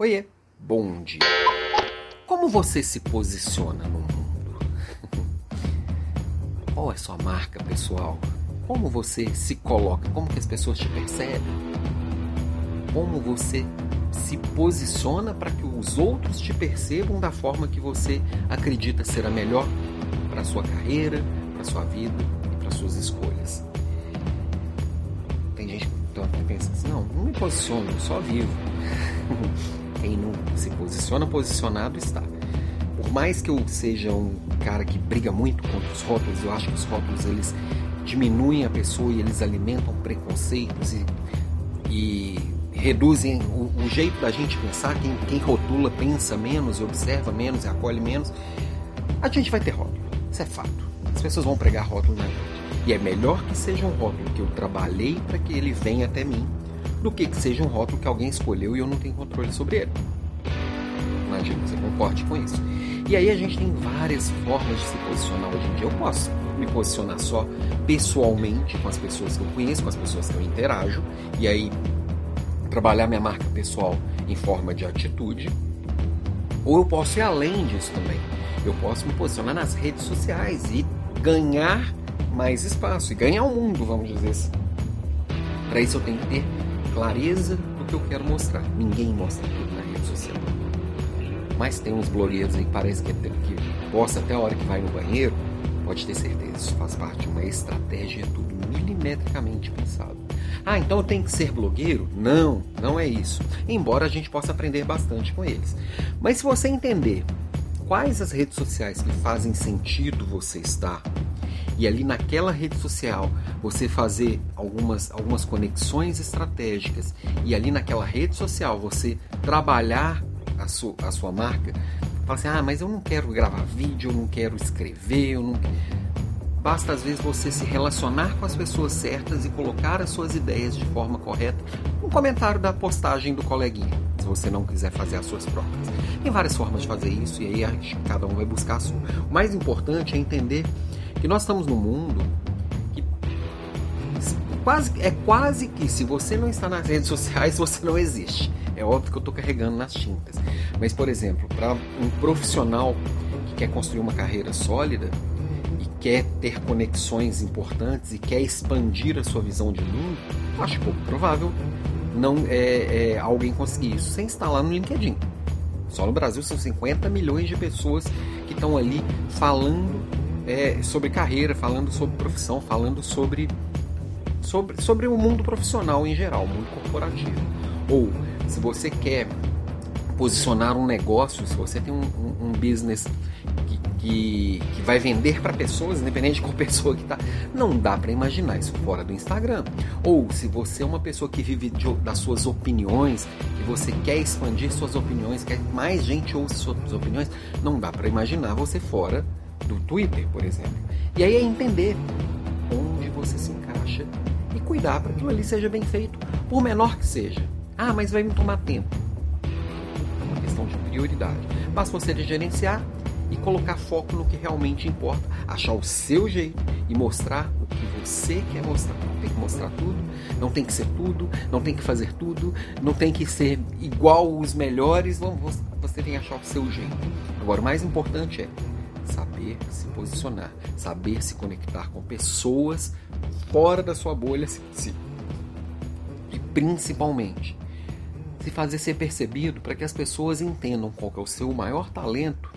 Oiê, bom dia. Como você se posiciona no mundo? Qual é sua marca pessoal? Como você se coloca? Como que as pessoas te percebem? Como você se posiciona para que os outros te percebam da forma que você acredita ser a melhor para sua carreira, para sua vida e para suas escolhas? Tem gente que pensa assim, não, não me posiciono, só vivo. Quem não se posiciona posicionado está. Por mais que eu seja um cara que briga muito contra os rótulos, eu acho que os rótulos eles diminuem a pessoa e eles alimentam preconceitos e, e reduzem o, o, jeito da gente pensar. Quem, quem rotula pensa menos, observa menos e acolhe menos. A gente vai ter rótulo, isso é fato. As pessoas vão pregar rótulo na gente. E é melhor que seja um rótulo que eu trabalhei para que ele venha até mim do que que seja um rótulo que alguém escolheu e eu não tenho controle sobre ele. Imagina, você concorde com isso. E aí a gente tem várias formas de se posicionar hoje em dia. Eu posso me posicionar só pessoalmente com as pessoas que eu conheço, com as pessoas que eu interajo, e aí trabalhar minha marca pessoal em forma de atitude. Ou eu posso ir além disso também. Eu posso me posicionar nas redes sociais e ganhar mais espaço e ganhar o mundo, vamos dizer assim. Para isso eu tenho que ter clareza do que eu quero mostrar. Ninguém mostra tudo na rede social. Mas tem uns blogueiros aí que parece que, que posta até a hora que vai no banheiro. Pode ter certeza, isso faz parte de uma estratégia, tudo milimetricamente pensado. Ah, então eu tenho que ser blogueiro? Não, não é isso. Embora a gente possa aprender bastante com eles. Mas se você entender quais as redes sociais que fazem sentido você estar, e ali naquela rede social você fazer algumas, algumas conexões estratégicas e ali naquela rede social você trabalhar a, su, a sua marca, fala assim: ah, mas eu não quero gravar vídeo, eu não quero escrever, eu não. Basta às vezes você se relacionar com as pessoas certas e colocar as suas ideias de forma correta. Um comentário da postagem do coleguinha, se você não quiser fazer as suas próprias. Tem várias formas de fazer isso e aí cada um vai buscar a sua. O mais importante é entender que nós estamos num mundo que quase, é quase que se você não está nas redes sociais, você não existe. É óbvio que eu estou carregando nas tintas. Mas, por exemplo, para um profissional que quer construir uma carreira sólida e quer ter conexões importantes e quer expandir a sua visão de mundo, acho pouco provável não é, é alguém conseguir isso sem estar lá no LinkedIn. Só no Brasil são 50 milhões de pessoas que estão ali falando é, sobre carreira, falando sobre profissão, falando sobre, sobre, sobre o mundo profissional em geral, o mundo corporativo. Ou se você quer posicionar um negócio, se você tem um, um, um business que, que, que, vai vender para pessoas, independente de qual pessoa que está, não dá para imaginar isso fora do Instagram. Ou se você é uma pessoa que vive de, das suas opiniões, que você quer expandir suas opiniões, quer que mais gente ouça suas opiniões, não dá para imaginar você fora do Twitter, por exemplo. E aí é entender onde você se encaixa e cuidar para que aquilo ali seja bem feito, por menor que seja. Ah, mas vai me tomar tempo. É uma questão de prioridade. Basta você gerenciar e colocar foco no que realmente importa, achar o seu jeito e mostrar o que você quer mostrar. Não tem que mostrar tudo, não tem que ser tudo, não tem que fazer tudo, não tem que ser igual os melhores, você tem que achar o seu jeito. Agora, o mais importante é saber se posicionar, saber se conectar com pessoas fora da sua bolha se, e principalmente se fazer ser percebido para que as pessoas entendam qual é o seu maior talento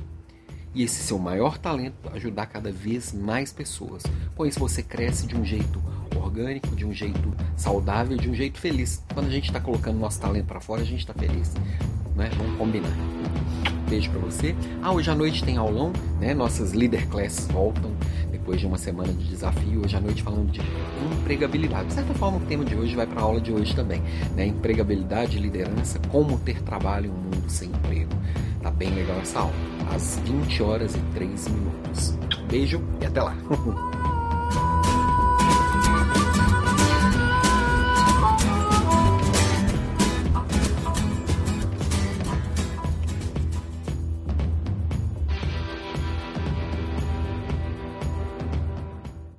e esse seu maior talento ajudar cada vez mais pessoas. Com isso você cresce de um jeito orgânico, de um jeito saudável, de um jeito feliz. Quando a gente está colocando nosso talento para fora, a gente está feliz. Né? Vamos combinar beijo para você. Ah, hoje à noite tem aulão, né? Nossas leader classes voltam depois de uma semana de desafio. Hoje à noite falando de empregabilidade. De certa forma, o tema de hoje vai para a aula de hoje também, né? Empregabilidade e liderança, como ter trabalho em um mundo sem emprego. Tá bem legal essa aula. Às 20 horas e 3 minutos. Beijo e até lá.